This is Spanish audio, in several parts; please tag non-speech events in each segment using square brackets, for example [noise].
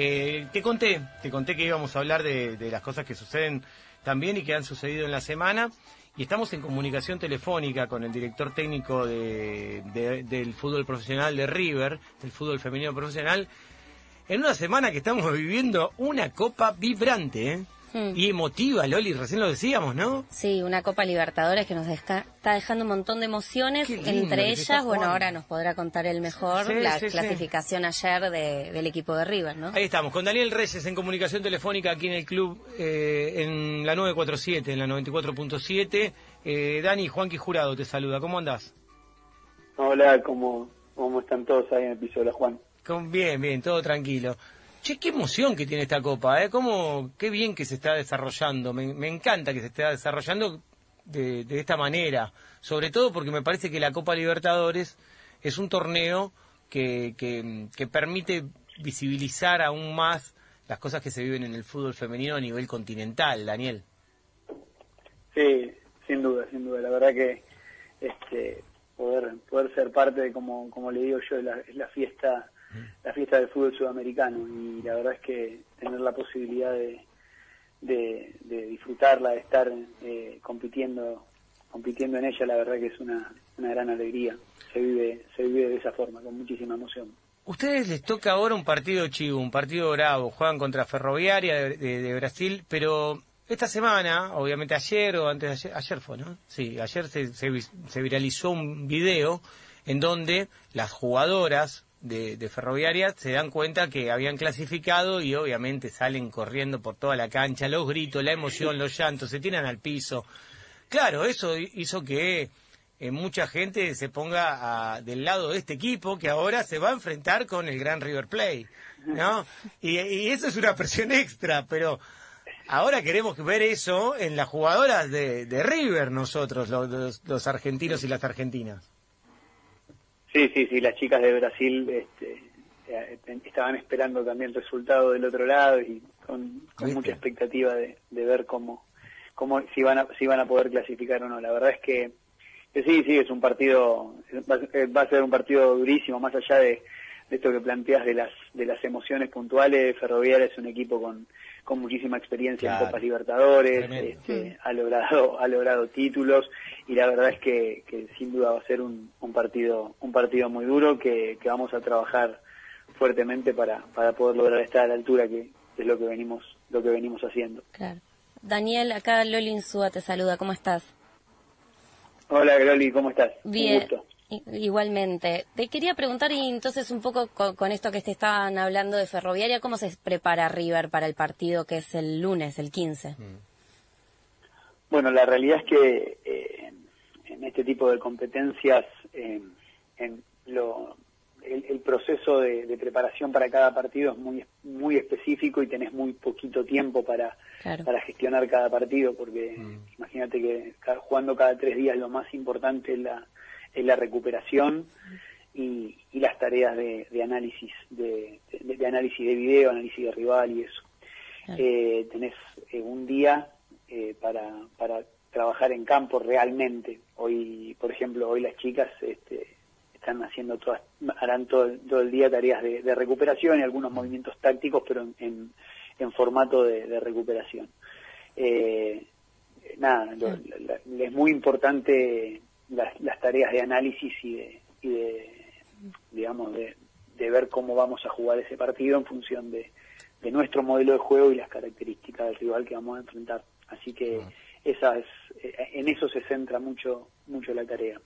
Eh, te conté, te conté que íbamos a hablar de, las cosas que suceden también y que han sucedido en la semana. Y estamos en comunicación telefónica con el director técnico del fútbol profesional de River, del fútbol femenino profesional, en una semana que estamos [laughs] viviendo una copa vibrante, ¿eh? Hmm. Y emotiva, Loli, recién lo decíamos, ¿no? Sí, una Copa Libertadores que nos está dejando un montón de emociones. Entre ellas, bueno, ahora nos podrá contar el mejor la clasificación ayer del equipo de River, ¿no? Ahí estamos, con Daniel Reyes en comunicación telefónica aquí en el club, eh, en la 947, en la 94.7. Eh, Dani, Juanqui Jurado te saluda, ¿cómo andás? Hola, ¿cómo, cómo están todos ahí en el piso? Hola, Juan. bien, bien, todo tranquilo. Che, qué emoción que tiene esta copa, ¿eh? Cómo, qué bien que se está desarrollando. Me, encanta que se esté desarrollando de, esta manera. Sobre todo porque me parece que la Copa Libertadores es un torneo que, que, permite visibilizar aún más las cosas que se viven en el fútbol femenino a nivel continental, Daniel. Sí, sin duda, sin duda. La verdad que este, poder poder ser parte de, como, como le digo yo, la, la fiesta la fiesta del fútbol sudamericano y la verdad es que tener la posibilidad de, de, disfrutarla, de estar eh, compitiendo compitiendo en ella, la verdad que es una, una gran alegría. Se vive, se vive de esa forma, con muchísima emoción. Ustedes les toca ahora un partido chivo, un partido bravo, juegan contra Ferroviaria de, Brasil, pero esta semana, obviamente ayer o antes de ayer, ayer fue, ¿no? Sí, ayer se, se viralizó un video en donde las jugadoras de, Ferroviaria se dan cuenta que habían clasificado y obviamente salen corriendo por toda la cancha, los gritos, la emoción, los llantos, se tiran al piso. Claro, eso hizo que eh, mucha gente se ponga del lado de este equipo que ahora se va a enfrentar con el Gran River Plate, ¿no? Y, eso es una presión extra, pero ahora queremos ver eso en las jugadoras de, River nosotros, los argentinos y las argentinas. Sí, sí, sí, las chicas de Brasil este, eh, estaban esperando también el resultado del otro lado y con, mucha expectativa de, ver cómo, cómo si van a si van a poder clasificar o no. La verdad es que, sí, sí, es un partido va, a ser un partido durísimo más allá de, de esto que planteas de las de las emociones puntuales. Ferroviaria es un equipo con con muchísima experiencia en Copas Libertadores, este, ha logrado ha logrado títulos y la verdad es que, sin duda va a ser un, partido un partido muy duro que, vamos a trabajar fuertemente para, para poder lograr estar a la altura que es lo que venimos lo que venimos haciendo. Claro. Daniel, acá Loli Insúa te saluda, ¿cómo estás? Hola Loli, ¿cómo estás? Bien. Igualmente. Te quería preguntar y entonces un poco con, esto que te estaban hablando de Ferroviaria, ¿cómo se prepara River para el partido que es el lunes, el 15? Mm. Bueno, la realidad es que eh, en este tipo de competencias eh, en lo, el, proceso de, preparación para cada partido es muy muy específico y tenés muy poquito tiempo para, para gestionar cada partido, porque mm. imagínate que jugando cada tres días lo más importante es la es la recuperación y, las tareas de, análisis de, análisis de video, análisis de rival y eso. Eh, tenés eh, un día eh, para, para trabajar en campo realmente. Hoy, por ejemplo, hoy las chicas este, están haciendo todas, harán todo, el día tareas de, recuperación y algunos movimientos tácticos, pero en, en, formato de, recuperación. nada, es muy importante las, tareas de análisis y de, y de digamos, de, ver cómo vamos a jugar ese partido en función de, de, nuestro modelo de juego y las características del rival que vamos a enfrentar. Así que esa es, en eso se centra mucho, mucho la tarea.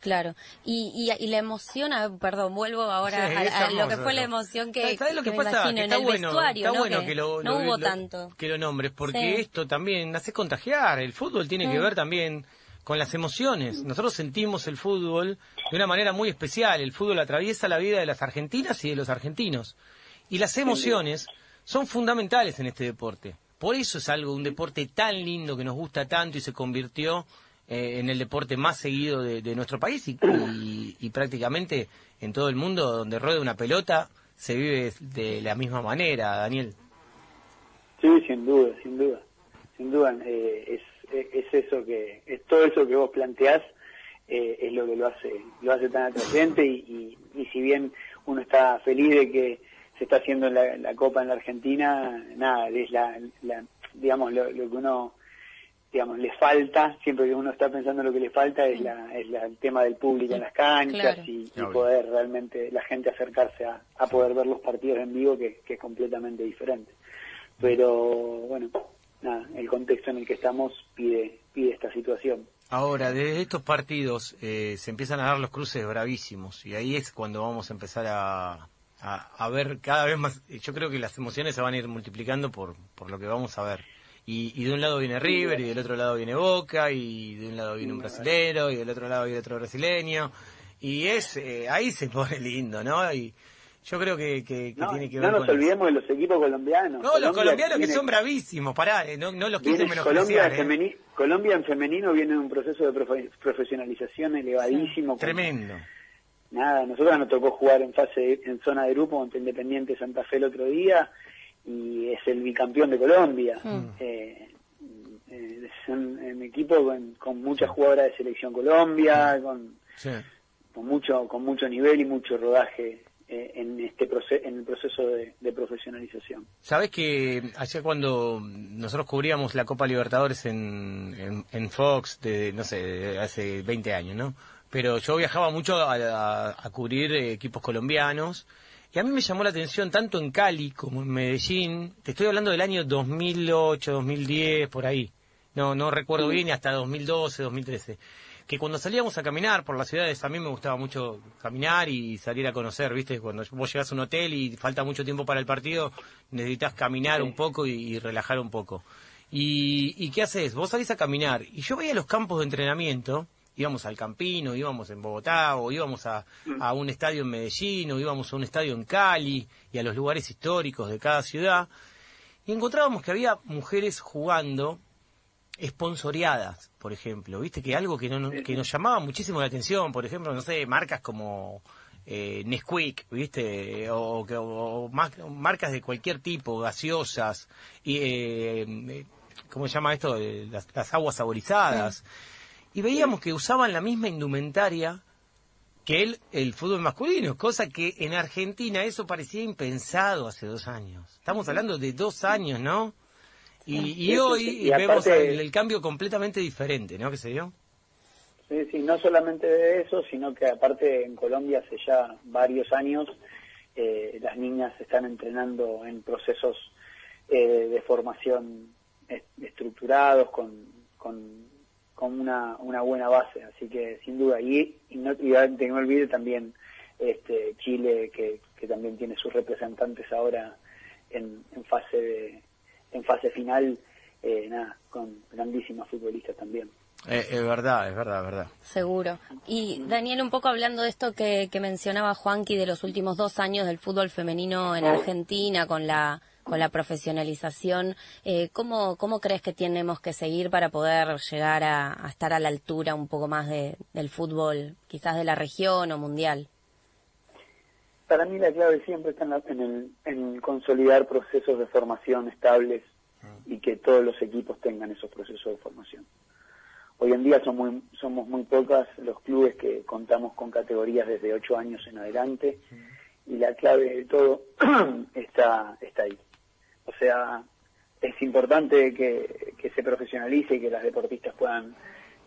Claro, y, y, la emoción, perdón, vuelvo ahora a, lo que fue la emoción que, ¿Sabes lo que, pasa? en el vestuario, está bueno que, lo, no hubo tanto. Que lo nombres, porque esto también hace contagiar, el fútbol tiene que ver también con las emociones. Nosotros sentimos el fútbol de una manera muy especial. El fútbol atraviesa la vida de las argentinas y de los argentinos. Y las emociones son fundamentales en este deporte. Por eso es algo, un deporte tan lindo que nos gusta tanto y se convirtió eh, en el deporte más seguido de, nuestro país y, prácticamente en todo el mundo donde rueda una pelota se vive de la misma manera, Daniel. Sí, sin duda, sin duda. Sin duda, eh, es es eso que, es todo eso que vos planteás, eh, es lo que lo hace, lo hace tan atrayente y, y, si bien uno está feliz de que se está haciendo la, la Copa en la Argentina, nada, es la, la digamos, lo, lo, que uno, digamos, le falta, siempre que uno está pensando en lo que le falta, es, la, es la, el tema del público en las canchas Claro. y, y poder realmente la gente acercarse a, a poder ver los partidos en vivo, que, que es completamente diferente. Pero, bueno, nada, el contexto en el que estamos pide, pide esta situación. Ahora, desde estos partidos eh, se empiezan a dar los cruces bravísimos y ahí es cuando vamos a empezar a, a, a ver cada vez más. Yo creo que las emociones se van a ir multiplicando por, por lo que vamos a ver. Y, y de un lado viene River, y del otro lado viene Boca, y de un lado viene un brasilero, y del otro lado viene otro brasileño. Y es eh, ahí se pone lindo, ¿no? Y yo creo que, que, que No, tiene que no ver nos con... olvidemos de los equipos colombianos. No, los colombianos que son bravísimos, pará, eh, no, no los quise Colombia, eh. femeni- Colombia en femenino viene en un proceso de profe- profesionalización elevadísimo. con- Tremendo. Nada, a nosotros nos tocó jugar en fase de- en zona de grupo contra Independiente Santa Fe el otro día y es el bicampeón de Colombia. Eh, eh, es un, un equipo con, con muchas jugadoras de selección Colombia, con, Sí. con mucho con mucho nivel y mucho rodaje eh, en este proceso en el proceso de, de profesionalización. Sabes que ayer cuando nosotros cubríamos la Copa Libertadores en, en, en Fox, de, no sé, de hace 20 años, ¿no? Pero yo viajaba mucho a, a- a cubrir equipos colombianos y a mí me llamó la atención tanto en Cali como en Medellín. Te estoy hablando del año 2008, 2010, por ahí. No, no recuerdo bien, hasta 2012, 2013. Que cuando salíamos a caminar por las ciudades, a mí me gustaba mucho caminar y salir a conocer, ¿viste? Cuando vos llegás a un hotel y falta mucho tiempo para el partido, necesitas caminar un poco y, y relajar un poco. Y, ¿Y qué haces? Vos salís a caminar. Y yo veía los campos de entrenamiento, íbamos al Campino, íbamos en Bogotá, o íbamos a, a un estadio en Medellín, o íbamos a un estadio en Cali, y a los lugares históricos de cada ciudad. Y encontrábamos que había mujeres jugando esponsoreadas, por ejemplo, viste que algo que, no, que nos llamaba muchísimo la atención, por ejemplo, no sé, marcas como eh, Nesquik, viste, o, o mar- marcas de cualquier tipo, gaseosas, y eh, eh, ¿cómo se llama esto? Eh, Las, las aguas saborizadas. Y veíamos que usaban la misma indumentaria que el, el fútbol masculino, cosa que en Argentina eso parecía impensado hace dos años. Estamos hablando de dos años, ¿no? Y, hoy. Y vemos aparte- el, el cambio completamente diferente, ¿no? ¿Qué se dio? Sí, sí, no solamente de eso, sino que aparte en Colombia hace ya varios años eh, las niñas están entrenando en procesos eh, de formación est- estructurados con, con, con una, una buena base, así que sin duda. Y, y no, y no olvide también este, Chile, que, que también tiene sus representantes ahora en, en fase de, en fase final, eh, nada, con grandísimas futbolistas también. Eh, es verdad, es verdad, es verdad. Seguro. Y Daniel, un poco hablando de esto que, que mencionaba Juanqui de los últimos dos años del fútbol femenino en Argentina con la con la profesionalización, eh, ¿cómo, ¿cómo crees que tenemos que seguir para poder llegar a, a estar a la altura un poco más de, del fútbol, quizás de la región o mundial? Para mí la clave siempre está en, la- en el, en consolidar procesos de formación estables y que todos los equipos tengan esos procesos de formación. Hoy en día son muy- somos muy pocas los clubes que contamos con categorías desde ocho años en adelante y la clave de todo [clears throat] está, está ahí. O sea, es importante que, que se profesionalice y que las deportistas puedan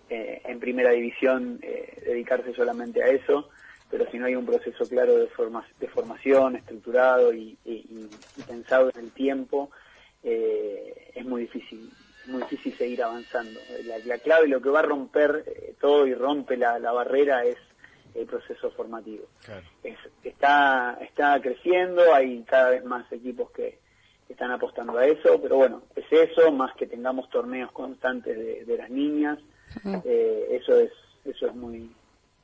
eh, en primera división eh, dedicarse solamente a eso, pero si no hay un proceso claro de, forma- de formación estructurado y, y- pensado en el tiempo, eh, es muy difícil, es muy difícil seguir avanzando. La, la clave, lo que va a romper eh, todo y rompe la, la barrera es el proceso formativo. Es- está, está creciendo, hay cada vez más equipos que, están apostando a eso, pero bueno, es eso, más que tengamos torneos constantes de, de las niñas, eh, eso es eso es muy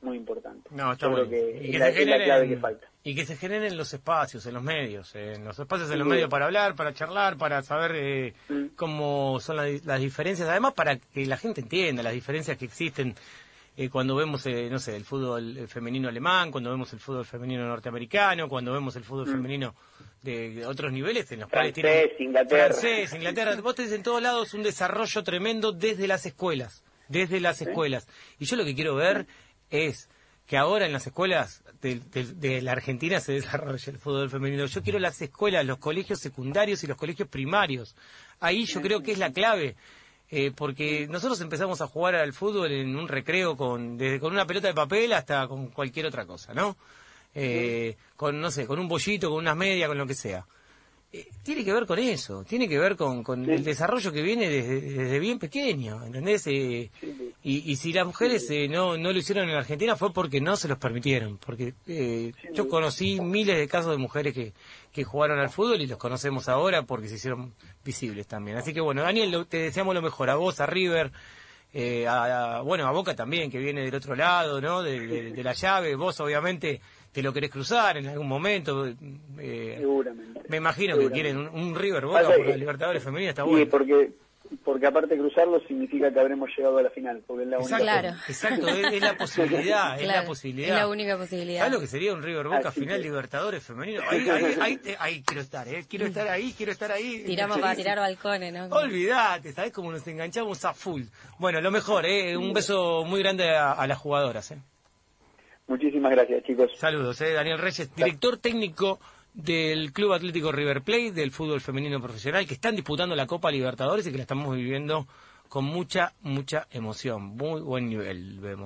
muy importante. No, está bueno. que Y que la, se generen- que falta. Y que se generen los espacios, en los medios, eh, en los espacios en los medios para hablar, para charlar, para saber eh, Mm. cómo son la- las diferencias, además para que la gente entienda las diferencias que existen eh, cuando vemos, eh, no sé, el fútbol femenino alemán, cuando vemos el fútbol femenino norteamericano, cuando vemos el fútbol femenino de, otros niveles en los cuales Mm. Tienen... Inglaterra. Francés, Inglaterra. [laughs] Vos tenés en todos lados un desarrollo tremendo desde las escuelas, desde las escuelas. Y yo lo que quiero ver es que ahora en las escuelas de, de, la Argentina se desarrolle el fútbol femenino. Yo quiero las escuelas, los colegios secundarios y los colegios primarios. Ahí yo creo que es la clave. Eh, porque nosotros empezamos a jugar al fútbol en un recreo con desde con una pelota de papel hasta con cualquier otra cosa, ¿no? Eh, con no sé, con un bollito, con unas medias, con lo que sea. Eh, tiene que ver con eso, tiene que ver con, con el desarrollo que viene desde, bien pequeño, ¿entendés? Eh, y, y, si las mujeres eh, no, no lo hicieron en Argentina fue porque no se los permitieron, porque yo conocí miles de casos de mujeres que, que jugaron al fútbol y los conocemos ahora porque se hicieron visibles también. Así que bueno, Daniel, te deseamos lo mejor a vos, a River. a, bueno, a Boca también, que viene del otro lado, ¿no? de, de la llave. Vos, obviamente, te lo querés cruzar en algún momento. Eh, Seguramente. Me imagino que quieren un, River Boca por la Libertadores femenina, está bueno. Sí, porque, porque aparte cruzarlo significa que habremos llegado a la final, porque es la única Claro. Exacto, es, la [laughs] posibilidad, es la posibilidad. Es la única posibilidad. ¿Sabes lo que sería un River Boca final Libertadores femenino? Ahí, ahí, [laughs] ahí, quiero estar, ¿eh? Quiero estar ahí, quiero estar ahí. Tiramos para tirar balcones, ¿no? Olvídate, ¿sabes cómo nos enganchamos a full? Bueno, lo mejor, ¿eh? Un beso muy grande a, a las jugadoras, ¿eh? Muchísimas gracias, chicos. Saludos, eh, Daniel Reyes, director técnico del Club Atlético River Plate, del fútbol femenino profesional, que están disputando la Copa Libertadores y que la estamos viviendo con mucha, mucha emoción. Muy buen nivel, vemos.